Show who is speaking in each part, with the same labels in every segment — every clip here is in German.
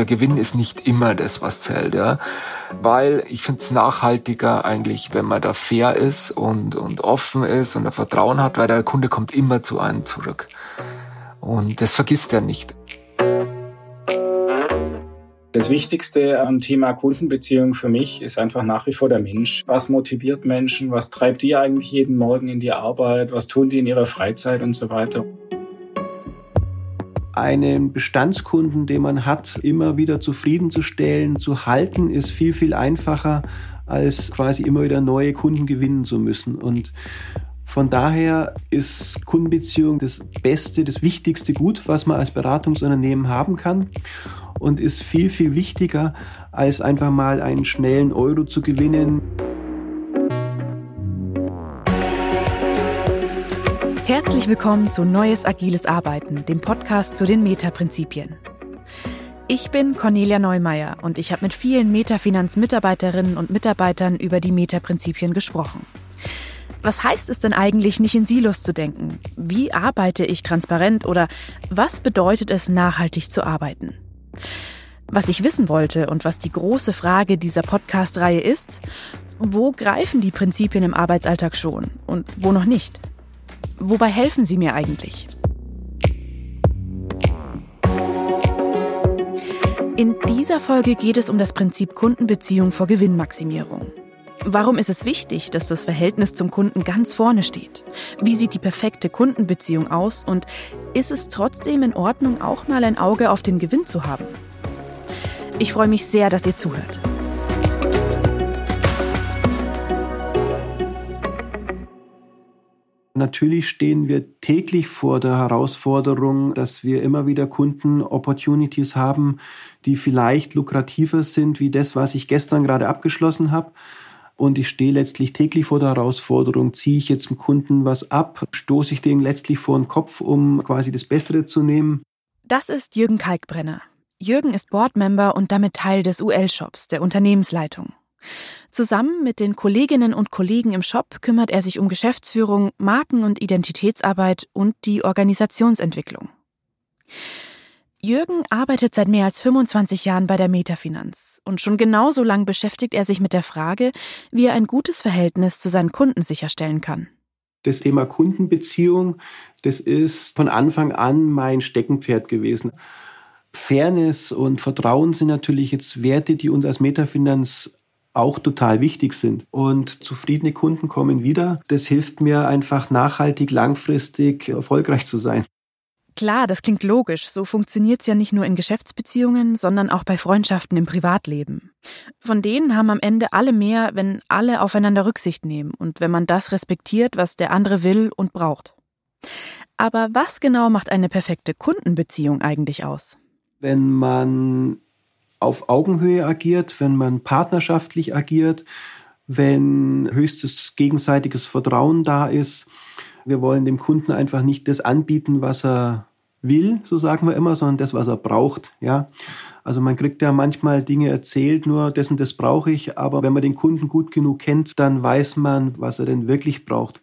Speaker 1: der Gewinn ist nicht immer das, was zählt, ja. Weil ich finde es nachhaltiger eigentlich, wenn man da fair ist und, und offen ist und ein Vertrauen hat, weil der Kunde kommt immer zu einem zurück. Und das vergisst er nicht.
Speaker 2: Das Wichtigste am Thema Kundenbeziehung für mich ist einfach nach wie vor der Mensch. Was motiviert Menschen? Was treibt die eigentlich jeden Morgen in die Arbeit? Was tun die in ihrer Freizeit und so weiter?
Speaker 3: Einen Bestandskunden, den man hat, immer wieder zufriedenzustellen, zu halten, ist viel, viel einfacher, als quasi immer wieder neue Kunden gewinnen zu müssen. Und von daher ist Kundenbeziehung das beste, das wichtigste Gut, was man als Beratungsunternehmen haben kann und ist viel, viel wichtiger, als einfach mal einen schnellen Euro zu gewinnen.
Speaker 4: Herzlich willkommen zu Neues Agiles Arbeiten, dem Podcast zu den Meta-Prinzipien. Ich bin Cornelia Neumeier und ich habe mit vielen Metafinanz-Mitarbeiterinnen und Mitarbeitern über die Meta-Prinzipien gesprochen. Was heißt es denn eigentlich, nicht in Silos zu denken? Wie arbeite ich transparent oder was bedeutet es, nachhaltig zu arbeiten? Was ich wissen wollte und was die große Frage dieser Podcast-Reihe ist, wo greifen die Prinzipien im Arbeitsalltag schon und wo noch nicht? Wobei helfen sie mir eigentlich? In dieser Folge geht es um das Prinzip Kundenbeziehung vor Gewinnmaximierung. Warum ist es wichtig, dass das Verhältnis zum Kunden ganz vorne steht? Wie sieht die perfekte Kundenbeziehung aus? Und ist es trotzdem in Ordnung, auch mal ein Auge auf den Gewinn zu haben? Ich freue mich sehr, dass ihr zuhört.
Speaker 3: Natürlich stehen wir täglich vor der Herausforderung, dass wir immer wieder Kunden-Opportunities haben, die vielleicht lukrativer sind wie das, was ich gestern gerade abgeschlossen habe und ich stehe letztlich täglich vor der Herausforderung, ziehe ich jetzt dem Kunden was ab, stoße ich den letztlich vor den Kopf, um quasi das Bessere zu nehmen.
Speaker 4: Das ist Jürgen Kalkbrenner. Jürgen ist Boardmember und damit Teil des UL-Shops, der Unternehmensleitung. Zusammen mit den Kolleginnen und Kollegen im Shop kümmert er sich um Geschäftsführung, Marken- und Identitätsarbeit und die Organisationsentwicklung. Jürgen arbeitet seit mehr als 25 Jahren bei der Metafinanz und schon genauso lang beschäftigt er sich mit der Frage, wie er ein gutes Verhältnis zu seinen Kunden sicherstellen kann.
Speaker 3: Das Thema Kundenbeziehung, das ist von Anfang an mein Steckenpferd gewesen. Fairness und Vertrauen sind natürlich jetzt Werte, die uns als Metafinanz auch total wichtig sind. Und zufriedene Kunden kommen wieder. Das hilft mir einfach nachhaltig, langfristig erfolgreich zu sein.
Speaker 4: Klar, das klingt logisch. So funktioniert's ja nicht nur in Geschäftsbeziehungen, sondern auch bei Freundschaften im Privatleben. Von denen haben am Ende alle mehr, wenn alle aufeinander Rücksicht nehmen und wenn man das respektiert, was der andere will und braucht. Aber was genau macht eine perfekte Kundenbeziehung eigentlich aus?
Speaker 3: Wenn man auf Augenhöhe agiert, wenn man partnerschaftlich agiert, wenn höchstes gegenseitiges Vertrauen da ist, wir wollen dem Kunden einfach nicht das anbieten, was er will, so sagen wir immer, sondern das, was er braucht. Ja, also man kriegt ja manchmal Dinge erzählt, nur dessen das brauche ich. Aber wenn man den Kunden gut genug kennt, dann weiß man, was er denn wirklich braucht.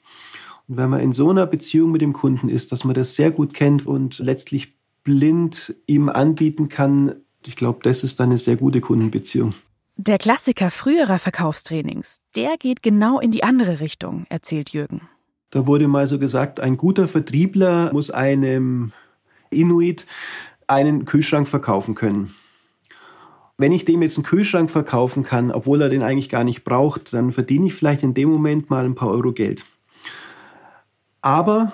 Speaker 3: Und wenn man in so einer Beziehung mit dem Kunden ist, dass man das sehr gut kennt und letztlich blind ihm anbieten kann, ich glaube, das ist eine sehr gute Kundenbeziehung.
Speaker 4: Der Klassiker früherer Verkaufstrainings, der geht genau in die andere Richtung, erzählt Jürgen.
Speaker 3: Da wurde mal so gesagt, ein guter Vertriebler muss einem Inuit einen Kühlschrank verkaufen können. Wenn ich dem jetzt einen Kühlschrank verkaufen kann, obwohl er den eigentlich gar nicht braucht, dann verdiene ich vielleicht in dem Moment mal ein paar Euro Geld. Aber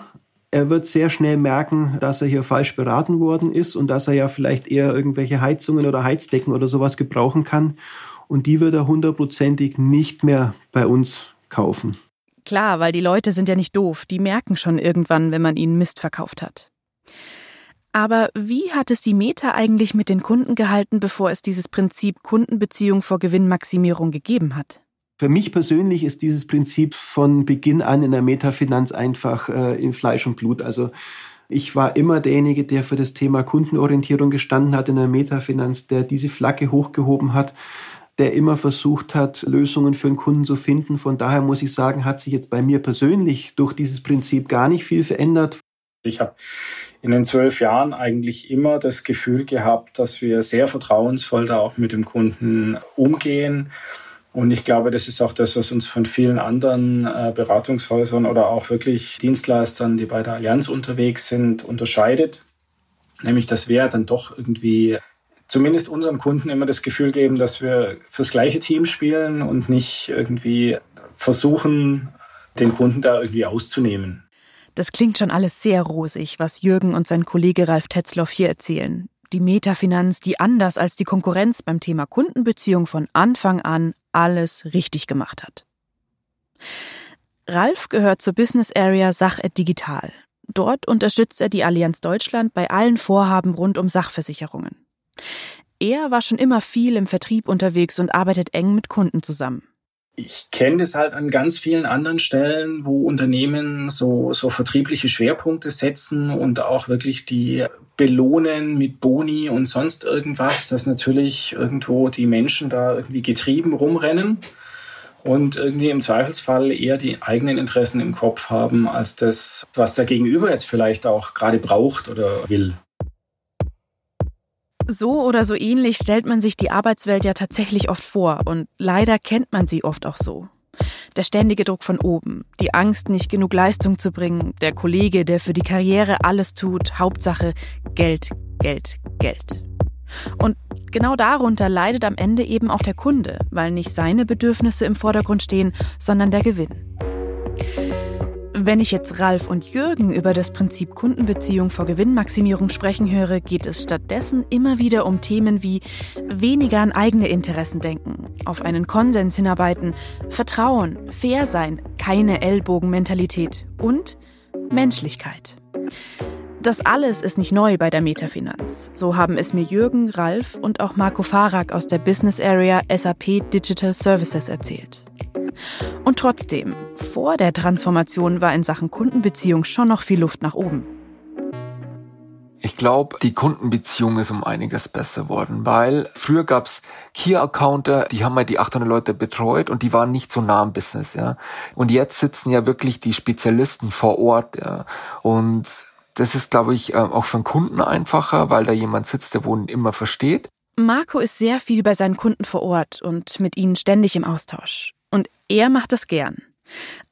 Speaker 3: er wird sehr schnell merken, dass er hier falsch beraten worden ist und dass er ja vielleicht eher irgendwelche Heizungen oder Heizdecken oder sowas gebrauchen kann. Und die wird er hundertprozentig nicht mehr bei uns kaufen.
Speaker 4: Klar, weil die Leute sind ja nicht doof, die merken schon irgendwann, wenn man ihnen Mist verkauft hat. Aber wie hat es die Meta eigentlich mit den Kunden gehalten, bevor es dieses Prinzip Kundenbeziehung vor Gewinnmaximierung gegeben hat?
Speaker 3: Für mich persönlich ist dieses Prinzip von Beginn an in der Metafinanz einfach äh, in Fleisch und Blut. Also ich war immer derjenige, der für das Thema Kundenorientierung gestanden hat in der Metafinanz, der diese Flagge hochgehoben hat der immer versucht hat, Lösungen für den Kunden zu finden. Von daher muss ich sagen, hat sich jetzt bei mir persönlich durch dieses Prinzip gar nicht viel verändert.
Speaker 2: Ich habe in den zwölf Jahren eigentlich immer das Gefühl gehabt, dass wir sehr vertrauensvoll da auch mit dem Kunden umgehen. Und ich glaube, das ist auch das, was uns von vielen anderen äh, Beratungshäusern oder auch wirklich Dienstleistern, die bei der Allianz unterwegs sind, unterscheidet. Nämlich, dass wir dann doch irgendwie zumindest unserem Kunden immer das Gefühl geben, dass wir fürs gleiche Team spielen und nicht irgendwie versuchen, den Kunden da irgendwie auszunehmen.
Speaker 4: Das klingt schon alles sehr rosig, was Jürgen und sein Kollege Ralf Tetzloff hier erzählen. Die Metafinanz, die anders als die Konkurrenz beim Thema Kundenbeziehung von Anfang an alles richtig gemacht hat. Ralf gehört zur Business Area Sached Digital. Dort unterstützt er die Allianz Deutschland bei allen Vorhaben rund um Sachversicherungen. Er war schon immer viel im Vertrieb unterwegs und arbeitet eng mit Kunden zusammen
Speaker 2: ich kenne das halt an ganz vielen anderen Stellen, wo Unternehmen so, so vertriebliche Schwerpunkte setzen und auch wirklich die belohnen mit Boni und sonst irgendwas, dass natürlich irgendwo die Menschen da irgendwie getrieben rumrennen und irgendwie im Zweifelsfall eher die eigenen Interessen im Kopf haben, als das, was der Gegenüber jetzt vielleicht auch gerade braucht oder will.
Speaker 4: So oder so ähnlich stellt man sich die Arbeitswelt ja tatsächlich oft vor und leider kennt man sie oft auch so. Der ständige Druck von oben, die Angst, nicht genug Leistung zu bringen, der Kollege, der für die Karriere alles tut, Hauptsache Geld, Geld, Geld. Und genau darunter leidet am Ende eben auch der Kunde, weil nicht seine Bedürfnisse im Vordergrund stehen, sondern der Gewinn. Wenn ich jetzt Ralf und Jürgen über das Prinzip Kundenbeziehung vor Gewinnmaximierung sprechen höre, geht es stattdessen immer wieder um Themen wie weniger an eigene Interessen denken, auf einen Konsens hinarbeiten, Vertrauen, fair sein, keine Ellbogenmentalität und Menschlichkeit. Das alles ist nicht neu bei der Metafinanz. So haben es mir Jürgen, Ralf und auch Marco Farag aus der Business Area SAP Digital Services erzählt. Und trotzdem, vor der Transformation war in Sachen Kundenbeziehung schon noch viel Luft nach oben.
Speaker 1: Ich glaube, die Kundenbeziehung ist um einiges besser worden, weil früher gab's Key-Accounter, die haben mal die 800 Leute betreut und die waren nicht so nah am Business, ja. Und jetzt sitzen ja wirklich die Spezialisten vor Ort, ja. Und das ist, glaube ich, äh, auch für einen Kunden einfacher, weil da jemand sitzt, der wohl immer versteht.
Speaker 4: Marco ist sehr viel bei seinen Kunden vor Ort und mit ihnen ständig im Austausch. Er macht das gern.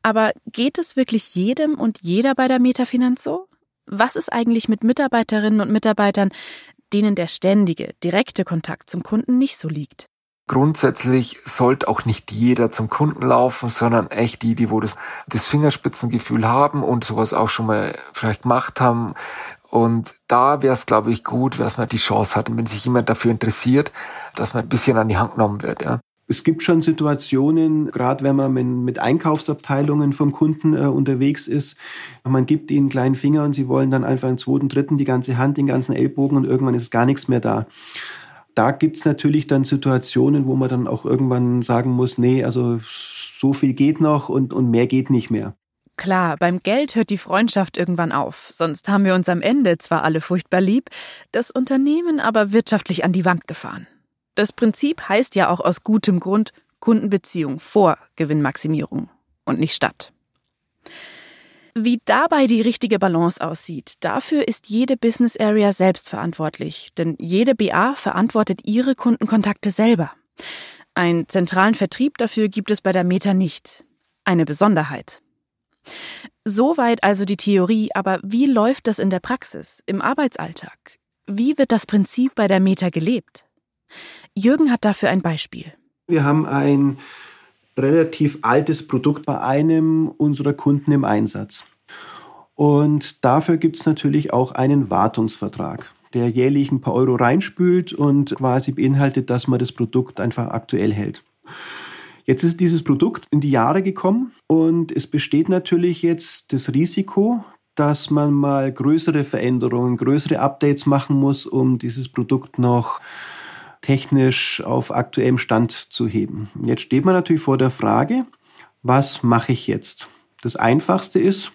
Speaker 4: Aber geht es wirklich jedem und jeder bei der Metafinanz so? Was ist eigentlich mit Mitarbeiterinnen und Mitarbeitern, denen der ständige, direkte Kontakt zum Kunden nicht so liegt?
Speaker 1: Grundsätzlich sollte auch nicht jeder zum Kunden laufen, sondern echt die, die wo das, das Fingerspitzengefühl haben und sowas auch schon mal vielleicht gemacht haben. Und da wäre es, glaube ich, gut, dass man die Chance hat, und wenn sich jemand dafür interessiert, dass man ein bisschen an die Hand genommen wird. Ja.
Speaker 3: Es gibt schon Situationen, gerade wenn man mit Einkaufsabteilungen vom Kunden äh, unterwegs ist, man gibt ihnen einen kleinen Finger und sie wollen dann einfach einen zweiten, dritten, die ganze Hand, den ganzen Ellbogen und irgendwann ist gar nichts mehr da. Da gibt's natürlich dann Situationen, wo man dann auch irgendwann sagen muss, nee, also so viel geht noch und, und mehr geht nicht mehr.
Speaker 4: Klar, beim Geld hört die Freundschaft irgendwann auf. Sonst haben wir uns am Ende zwar alle furchtbar lieb, das Unternehmen aber wirtschaftlich an die Wand gefahren. Das Prinzip heißt ja auch aus gutem Grund Kundenbeziehung vor Gewinnmaximierung und nicht statt. Wie dabei die richtige Balance aussieht, dafür ist jede Business Area selbst verantwortlich, denn jede BA verantwortet ihre Kundenkontakte selber. Einen zentralen Vertrieb dafür gibt es bei der Meta nicht. Eine Besonderheit. Soweit also die Theorie, aber wie läuft das in der Praxis, im Arbeitsalltag? Wie wird das Prinzip bei der Meta gelebt? Jürgen hat dafür ein Beispiel.
Speaker 3: Wir haben ein relativ altes Produkt bei einem unserer Kunden im Einsatz. Und dafür gibt es natürlich auch einen Wartungsvertrag, der jährlich ein paar Euro reinspült und quasi beinhaltet, dass man das Produkt einfach aktuell hält. Jetzt ist dieses Produkt in die Jahre gekommen und es besteht natürlich jetzt das Risiko, dass man mal größere Veränderungen, größere Updates machen muss, um dieses Produkt noch technisch auf aktuellem Stand zu heben. Jetzt steht man natürlich vor der Frage, was mache ich jetzt? Das Einfachste ist,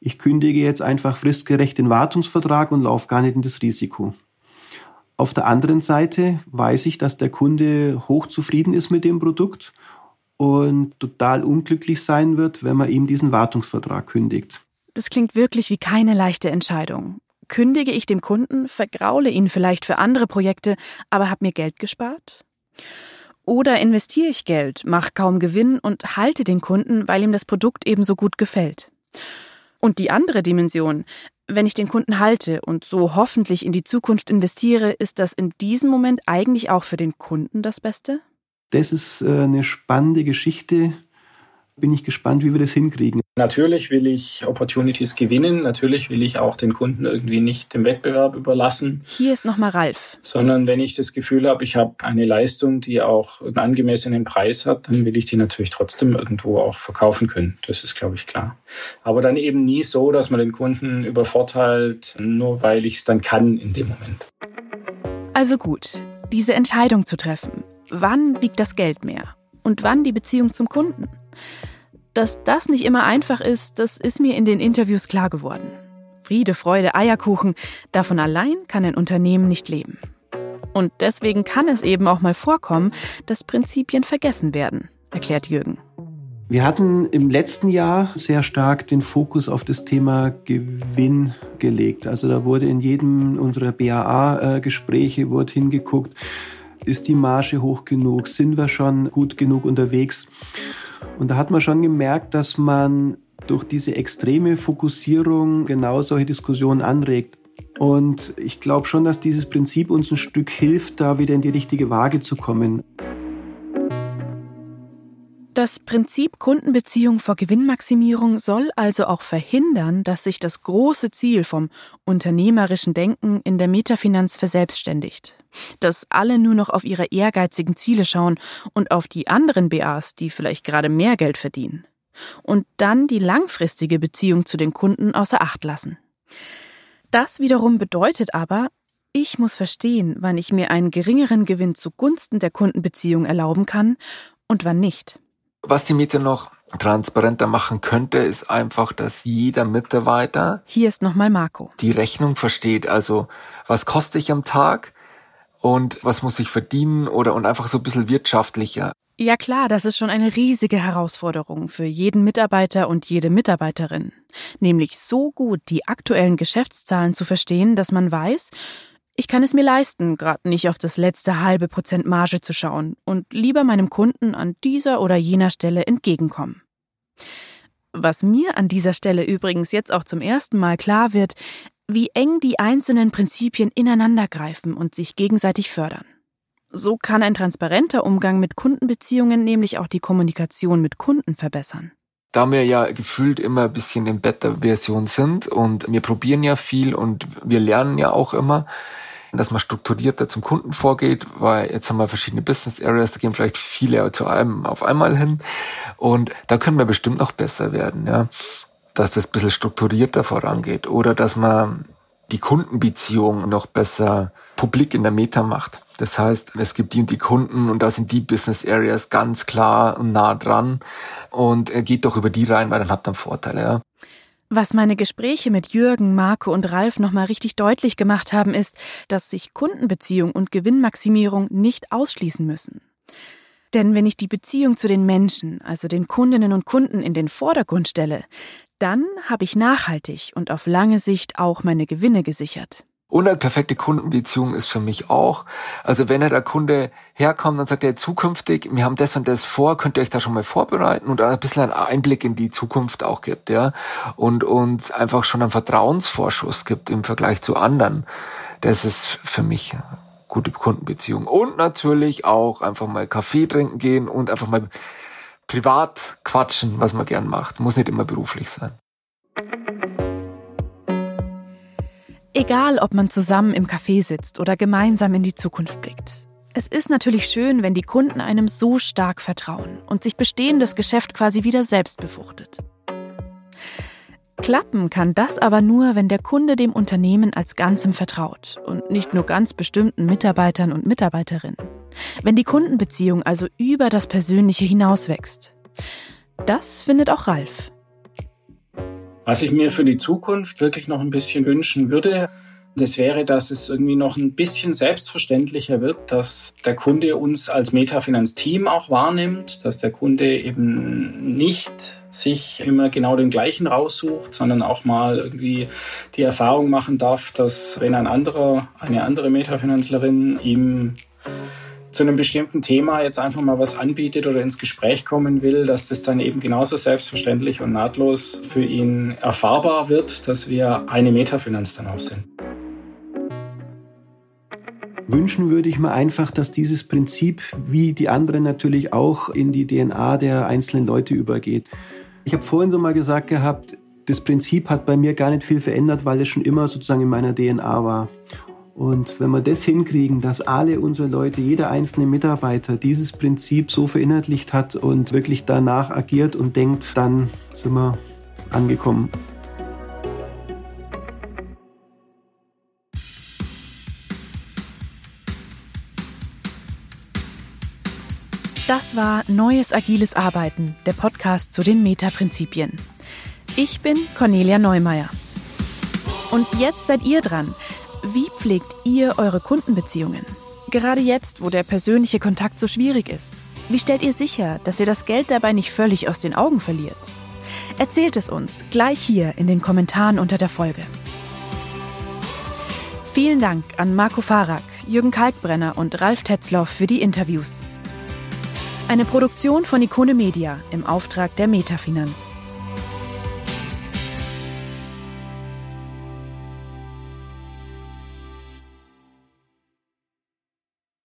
Speaker 3: ich kündige jetzt einfach fristgerecht den Wartungsvertrag und laufe gar nicht in das Risiko. Auf der anderen Seite weiß ich, dass der Kunde hochzufrieden ist mit dem Produkt und total unglücklich sein wird, wenn man ihm diesen Wartungsvertrag kündigt.
Speaker 4: Das klingt wirklich wie keine leichte Entscheidung. Kündige ich dem Kunden, vergraule ihn vielleicht für andere Projekte, aber habe mir Geld gespart? Oder investiere ich Geld, mache kaum Gewinn und halte den Kunden, weil ihm das Produkt ebenso gut gefällt? Und die andere Dimension, wenn ich den Kunden halte und so hoffentlich in die Zukunft investiere, ist das in diesem Moment eigentlich auch für den Kunden das Beste?
Speaker 3: Das ist äh, eine spannende Geschichte, bin ich gespannt, wie wir das hinkriegen.
Speaker 2: Natürlich will ich Opportunities gewinnen. Natürlich will ich auch den Kunden irgendwie nicht dem Wettbewerb überlassen.
Speaker 4: Hier ist nochmal Ralf.
Speaker 2: Sondern wenn ich das Gefühl habe, ich habe eine Leistung, die auch einen angemessenen Preis hat, dann will ich die natürlich trotzdem irgendwo auch verkaufen können. Das ist, glaube ich, klar. Aber dann eben nie so, dass man den Kunden übervorteilt, nur weil ich es dann kann in dem Moment.
Speaker 4: Also gut, diese Entscheidung zu treffen. Wann wiegt das Geld mehr? Und wann die Beziehung zum Kunden? Dass das nicht immer einfach ist, das ist mir in den Interviews klar geworden. Friede, Freude, Eierkuchen, davon allein kann ein Unternehmen nicht leben. Und deswegen kann es eben auch mal vorkommen, dass Prinzipien vergessen werden, erklärt Jürgen.
Speaker 3: Wir hatten im letzten Jahr sehr stark den Fokus auf das Thema Gewinn gelegt. Also da wurde in jedem unserer BAA-Gespräche wurde hingeguckt, ist die Marge hoch genug, sind wir schon gut genug unterwegs. Und da hat man schon gemerkt, dass man durch diese extreme Fokussierung genau solche Diskussionen anregt. Und ich glaube schon, dass dieses Prinzip uns ein Stück hilft, da wieder in die richtige Waage zu kommen.
Speaker 4: Das Prinzip Kundenbeziehung vor Gewinnmaximierung soll also auch verhindern, dass sich das große Ziel vom unternehmerischen Denken in der Metafinanz verselbstständigt. Dass alle nur noch auf ihre ehrgeizigen Ziele schauen und auf die anderen BAs, die vielleicht gerade mehr Geld verdienen. Und dann die langfristige Beziehung zu den Kunden außer Acht lassen. Das wiederum bedeutet aber, ich muss verstehen, wann ich mir einen geringeren Gewinn zugunsten der Kundenbeziehung erlauben kann und wann nicht.
Speaker 1: Was die Miete noch transparenter machen könnte, ist einfach, dass jeder Mitarbeiter
Speaker 4: hier ist nochmal Marco
Speaker 1: die Rechnung versteht. Also was koste ich am Tag und was muss ich verdienen oder und einfach so ein bisschen wirtschaftlicher.
Speaker 4: Ja klar, das ist schon eine riesige Herausforderung für jeden Mitarbeiter und jede Mitarbeiterin. Nämlich so gut die aktuellen Geschäftszahlen zu verstehen, dass man weiß, ich kann es mir leisten, gerade nicht auf das letzte halbe Prozent Marge zu schauen und lieber meinem Kunden an dieser oder jener Stelle entgegenkommen. Was mir an dieser Stelle übrigens jetzt auch zum ersten Mal klar wird, wie eng die einzelnen Prinzipien ineinandergreifen und sich gegenseitig fördern. So kann ein transparenter Umgang mit Kundenbeziehungen nämlich auch die Kommunikation mit Kunden verbessern.
Speaker 1: Da wir ja gefühlt immer ein bisschen in Beta-Version sind und wir probieren ja viel und wir lernen ja auch immer, dass man strukturierter zum Kunden vorgeht, weil jetzt haben wir verschiedene Business Areas, da gehen vielleicht viele zu einem auf einmal hin und da können wir bestimmt noch besser werden, ja, dass das ein bisschen strukturierter vorangeht oder dass man die Kundenbeziehung noch besser publik in der Meta macht. Das heißt, es gibt die und die Kunden und da sind die Business Areas ganz klar und nah dran und geht doch über die rein, weil dann habt ihr einen Vorteil, ja.
Speaker 4: Was meine Gespräche mit Jürgen, Marco und Ralf nochmal richtig deutlich gemacht haben, ist, dass sich Kundenbeziehung und Gewinnmaximierung nicht ausschließen müssen. Denn wenn ich die Beziehung zu den Menschen, also den Kundinnen und Kunden in den Vordergrund stelle, dann habe ich nachhaltig und auf lange Sicht auch meine Gewinne gesichert.
Speaker 1: Und eine perfekte Kundenbeziehung ist für mich auch, also wenn der Kunde herkommt und sagt, ja, zukünftig, wir haben das und das vor, könnt ihr euch da schon mal vorbereiten und ein bisschen einen Einblick in die Zukunft auch gibt, ja, und uns einfach schon einen Vertrauensvorschuss gibt im Vergleich zu anderen. Das ist für mich gute Kundenbeziehung. Und natürlich auch einfach mal Kaffee trinken gehen und einfach mal privat quatschen, was man gern macht. Muss nicht immer beruflich sein.
Speaker 4: Egal, ob man zusammen im Café sitzt oder gemeinsam in die Zukunft blickt. Es ist natürlich schön, wenn die Kunden einem so stark vertrauen und sich bestehendes Geschäft quasi wieder selbst befruchtet. Klappen kann das aber nur, wenn der Kunde dem Unternehmen als Ganzem vertraut und nicht nur ganz bestimmten Mitarbeitern und Mitarbeiterinnen. Wenn die Kundenbeziehung also über das Persönliche hinauswächst. Das findet auch Ralf.
Speaker 2: Was ich mir für die Zukunft wirklich noch ein bisschen wünschen würde, Das wäre, dass es irgendwie noch ein bisschen selbstverständlicher wird, dass der Kunde uns als Metafinanz-Team auch wahrnimmt, dass der Kunde eben nicht sich immer genau den gleichen raussucht, sondern auch mal irgendwie die Erfahrung machen darf, dass wenn ein anderer, eine andere Metafinanzlerin ihm zu einem bestimmten Thema jetzt einfach mal was anbietet oder ins Gespräch kommen will, dass das dann eben genauso selbstverständlich und nahtlos für ihn erfahrbar wird, dass wir eine Metafinanz dann auch sind.
Speaker 3: Wünschen würde ich mir einfach, dass dieses Prinzip, wie die anderen natürlich auch, in die DNA der einzelnen Leute übergeht. Ich habe vorhin so mal gesagt gehabt, das Prinzip hat bei mir gar nicht viel verändert, weil es schon immer sozusagen in meiner DNA war. Und wenn wir das hinkriegen, dass alle unsere Leute, jeder einzelne Mitarbeiter dieses Prinzip so verinnerlicht hat und wirklich danach agiert und denkt, dann sind wir angekommen.
Speaker 4: Das war Neues Agiles Arbeiten, der Podcast zu den Meta-Prinzipien. Ich bin Cornelia Neumeier. Und jetzt seid ihr dran. Wie pflegt ihr eure Kundenbeziehungen? Gerade jetzt, wo der persönliche Kontakt so schwierig ist. Wie stellt ihr sicher, dass ihr das Geld dabei nicht völlig aus den Augen verliert? Erzählt es uns gleich hier in den Kommentaren unter der Folge. Vielen Dank an Marco Farak, Jürgen Kalkbrenner und Ralf Tetzloff für die Interviews. Eine Produktion von Ikone Media im Auftrag der Metafinanz.